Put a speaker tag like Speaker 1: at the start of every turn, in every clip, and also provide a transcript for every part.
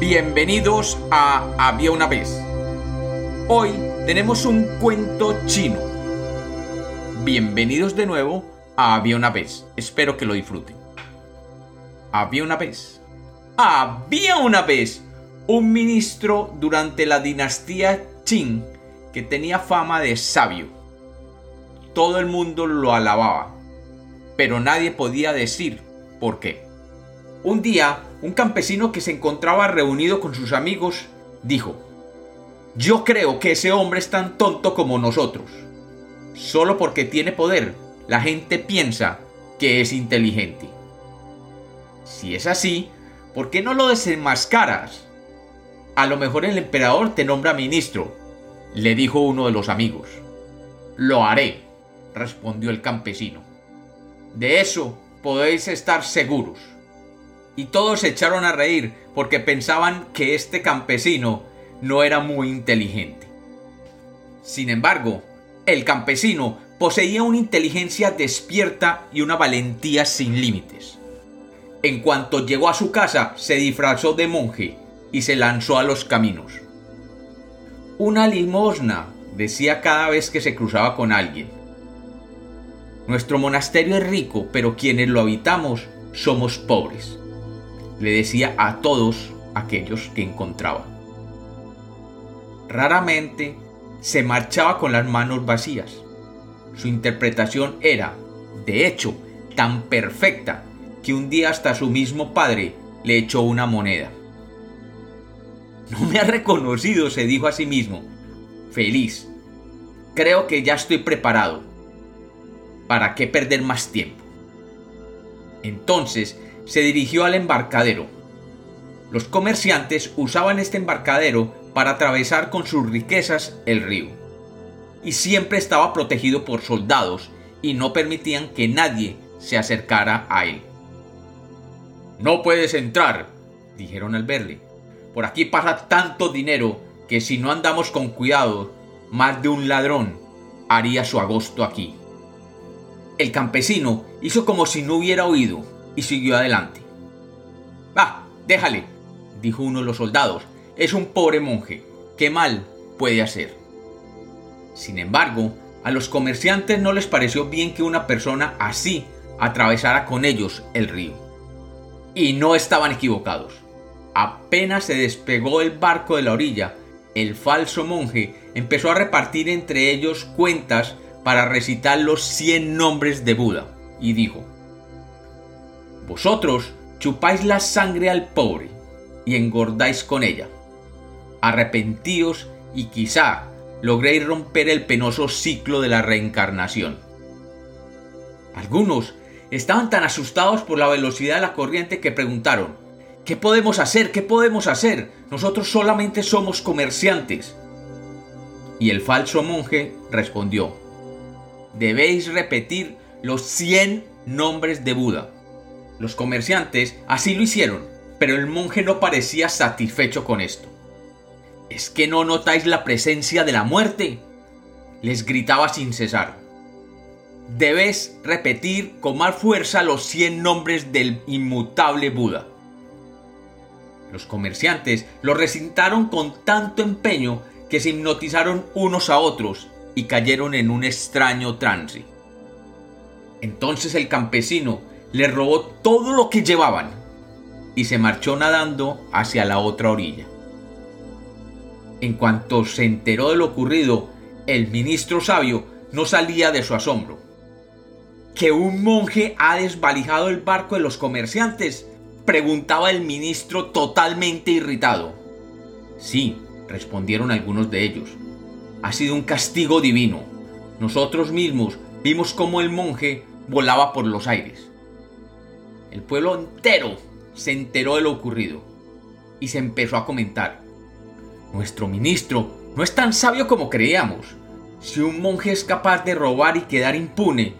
Speaker 1: Bienvenidos a Había una vez. Hoy tenemos un cuento chino. Bienvenidos de nuevo a Había una vez. Espero que lo disfruten. Había una vez. Había una vez un ministro durante la dinastía Qing que tenía fama de sabio. Todo el mundo lo alababa, pero nadie podía decir por qué. Un día, un campesino que se encontraba reunido con sus amigos dijo, Yo creo que ese hombre es tan tonto como nosotros. Solo porque tiene poder, la gente piensa que es inteligente. Si es así, ¿por qué no lo desenmascaras? A lo mejor el emperador te nombra ministro, le dijo uno de los amigos. Lo haré, respondió el campesino. De eso podéis estar seguros y todos se echaron a reír porque pensaban que este campesino no era muy inteligente. Sin embargo, el campesino poseía una inteligencia despierta y una valentía sin límites. En cuanto llegó a su casa, se disfrazó de monje y se lanzó a los caminos. Una limosna, decía cada vez que se cruzaba con alguien. Nuestro monasterio es rico, pero quienes lo habitamos somos pobres le decía a todos aquellos que encontraba. Raramente se marchaba con las manos vacías. Su interpretación era, de hecho, tan perfecta que un día hasta su mismo padre le echó una moneda. No me ha reconocido, se dijo a sí mismo. Feliz. Creo que ya estoy preparado. ¿Para qué perder más tiempo? Entonces se dirigió al embarcadero. Los comerciantes usaban este embarcadero para atravesar con sus riquezas el río. Y siempre estaba protegido por soldados y no permitían que nadie se acercara a él. No puedes entrar, dijeron al verle. Por aquí pasa tanto dinero que si no andamos con cuidado, más de un ladrón haría su agosto aquí. El campesino hizo como si no hubiera oído y siguió adelante. Va, déjale, dijo uno de los soldados. Es un pobre monje. ¿Qué mal puede hacer? Sin embargo, a los comerciantes no les pareció bien que una persona así atravesara con ellos el río. Y no estaban equivocados. Apenas se despegó el barco de la orilla, el falso monje empezó a repartir entre ellos cuentas para recitar los cien nombres de Buda, y dijo, vosotros chupáis la sangre al pobre y engordáis con ella. Arrepentíos y quizá logréis romper el penoso ciclo de la reencarnación. Algunos estaban tan asustados por la velocidad de la corriente que preguntaron, ¿qué podemos hacer? ¿Qué podemos hacer? Nosotros solamente somos comerciantes. Y el falso monje respondió, debéis repetir los cien nombres de Buda los comerciantes así lo hicieron, pero el monje no parecía satisfecho con esto. ¿Es que no notáis la presencia de la muerte? les gritaba sin cesar. Debes repetir con más fuerza los cien nombres del inmutable Buda. Los comerciantes lo recitaron con tanto empeño que se hipnotizaron unos a otros y cayeron en un extraño trance. Entonces el campesino, le robó todo lo que llevaban y se marchó nadando hacia la otra orilla. En cuanto se enteró de lo ocurrido, el ministro sabio no salía de su asombro. ¿Que un monje ha desvalijado el barco de los comerciantes? preguntaba el ministro totalmente irritado. Sí, respondieron algunos de ellos. Ha sido un castigo divino. Nosotros mismos vimos cómo el monje volaba por los aires. El pueblo entero se enteró de lo ocurrido y se empezó a comentar. Nuestro ministro no es tan sabio como creíamos. Si un monje es capaz de robar y quedar impune,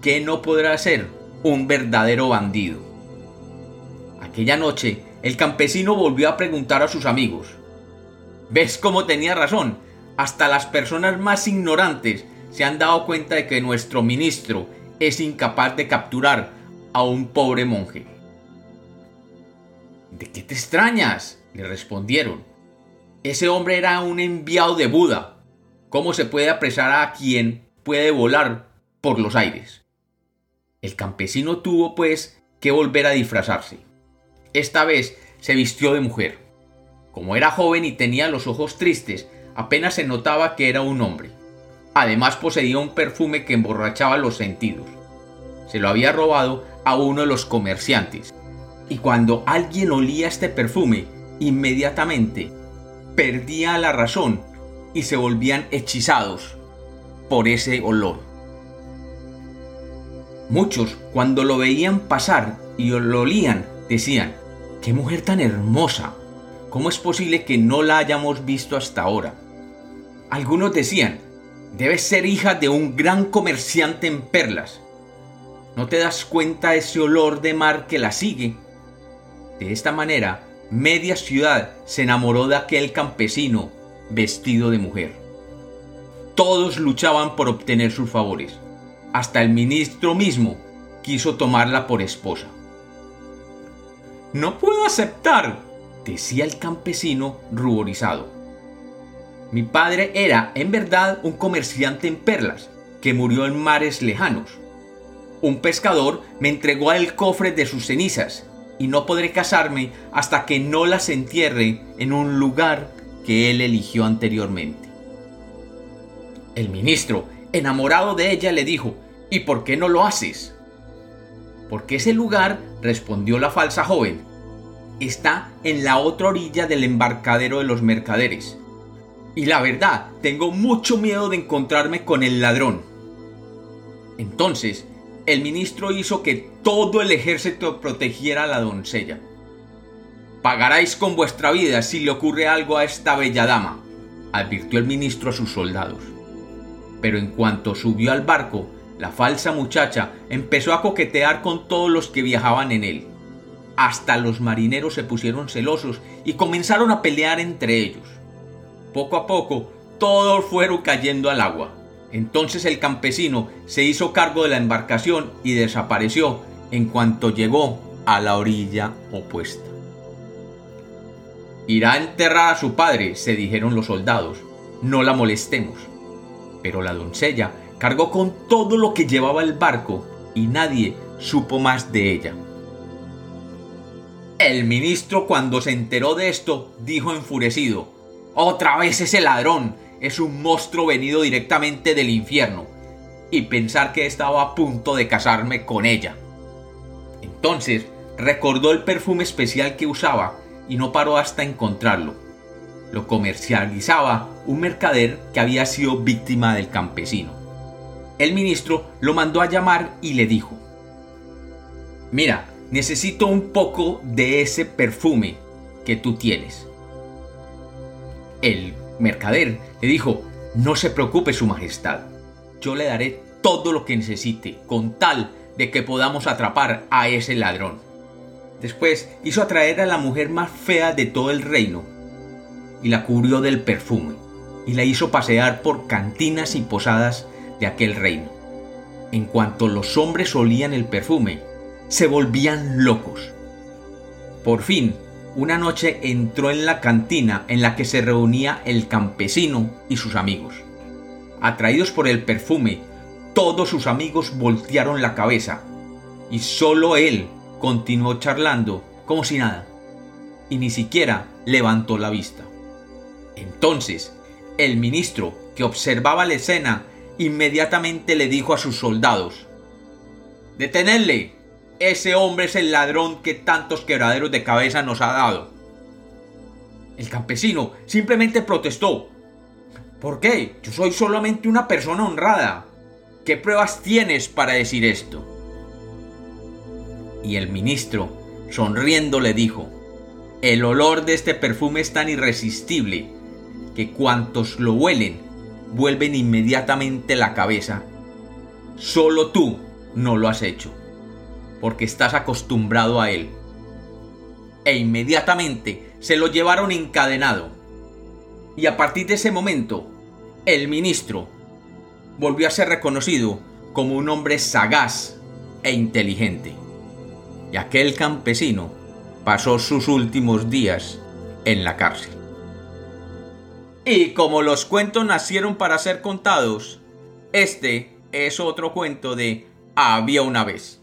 Speaker 1: ¿qué no podrá ser un verdadero bandido? Aquella noche, el campesino volvió a preguntar a sus amigos. ¿Ves cómo tenía razón? Hasta las personas más ignorantes se han dado cuenta de que nuestro ministro es incapaz de capturar a un pobre monje. ¿De qué te extrañas? le respondieron. Ese hombre era un enviado de Buda. ¿Cómo se puede apresar a quien puede volar por los aires? El campesino tuvo, pues, que volver a disfrazarse. Esta vez se vistió de mujer. Como era joven y tenía los ojos tristes, apenas se notaba que era un hombre. Además poseía un perfume que emborrachaba los sentidos. Se lo había robado a uno de los comerciantes. Y cuando alguien olía este perfume, inmediatamente perdía la razón y se volvían hechizados por ese olor. Muchos, cuando lo veían pasar y lo olían, decían, ¡qué mujer tan hermosa! ¿Cómo es posible que no la hayamos visto hasta ahora? Algunos decían, debe ser hija de un gran comerciante en perlas. ¿No te das cuenta ese olor de mar que la sigue? De esta manera, media ciudad se enamoró de aquel campesino vestido de mujer. Todos luchaban por obtener sus favores. Hasta el ministro mismo quiso tomarla por esposa. No puedo aceptar, decía el campesino ruborizado. Mi padre era, en verdad, un comerciante en perlas, que murió en mares lejanos. Un pescador me entregó el cofre de sus cenizas, y no podré casarme hasta que no las entierre en un lugar que él eligió anteriormente. El ministro, enamorado de ella, le dijo, ¿Y por qué no lo haces? Porque ese lugar, respondió la falsa joven, está en la otra orilla del embarcadero de los mercaderes. Y la verdad, tengo mucho miedo de encontrarme con el ladrón. Entonces, el ministro hizo que todo el ejército protegiera a la doncella. Pagaráis con vuestra vida si le ocurre algo a esta bella dama, advirtió el ministro a sus soldados. Pero en cuanto subió al barco, la falsa muchacha empezó a coquetear con todos los que viajaban en él. Hasta los marineros se pusieron celosos y comenzaron a pelear entre ellos. Poco a poco, todos fueron cayendo al agua. Entonces el campesino se hizo cargo de la embarcación y desapareció en cuanto llegó a la orilla opuesta. Irá a enterrar a su padre, se dijeron los soldados. No la molestemos. Pero la doncella cargó con todo lo que llevaba el barco y nadie supo más de ella. El ministro cuando se enteró de esto dijo enfurecido, Otra vez ese ladrón, es un monstruo venido directamente del infierno, y pensar que estaba a punto de casarme con ella. Entonces recordó el perfume especial que usaba y no paró hasta encontrarlo. Lo comercializaba un mercader que había sido víctima del campesino. El ministro lo mandó a llamar y le dijo, Mira, necesito un poco de ese perfume que tú tienes. El mercader le dijo, no se preocupe su majestad, yo le daré todo lo que necesite con tal de que podamos atrapar a ese ladrón. Después hizo atraer a la mujer más fea de todo el reino y la cubrió del perfume y la hizo pasear por cantinas y posadas de aquel reino. En cuanto los hombres olían el perfume, se volvían locos. Por fin, una noche entró en la cantina en la que se reunía el campesino y sus amigos. Atraídos por el perfume, todos sus amigos voltearon la cabeza y solo él continuó charlando como si nada y ni siquiera levantó la vista. Entonces, el ministro, que observaba la escena, inmediatamente le dijo a sus soldados, Detenedle, ese hombre es el ladrón que tantos quebraderos de cabeza nos ha dado. El campesino simplemente protestó. ¿Por qué? Yo soy solamente una persona honrada. ¿Qué pruebas tienes para decir esto? Y el ministro, sonriendo, le dijo, el olor de este perfume es tan irresistible que cuantos lo huelen vuelven inmediatamente la cabeza. Solo tú no lo has hecho porque estás acostumbrado a él. E inmediatamente se lo llevaron encadenado. Y a partir de ese momento, el ministro volvió a ser reconocido como un hombre sagaz e inteligente. Y aquel campesino pasó sus últimos días en la cárcel. Y como los cuentos nacieron para ser contados, este es otro cuento de Había una vez.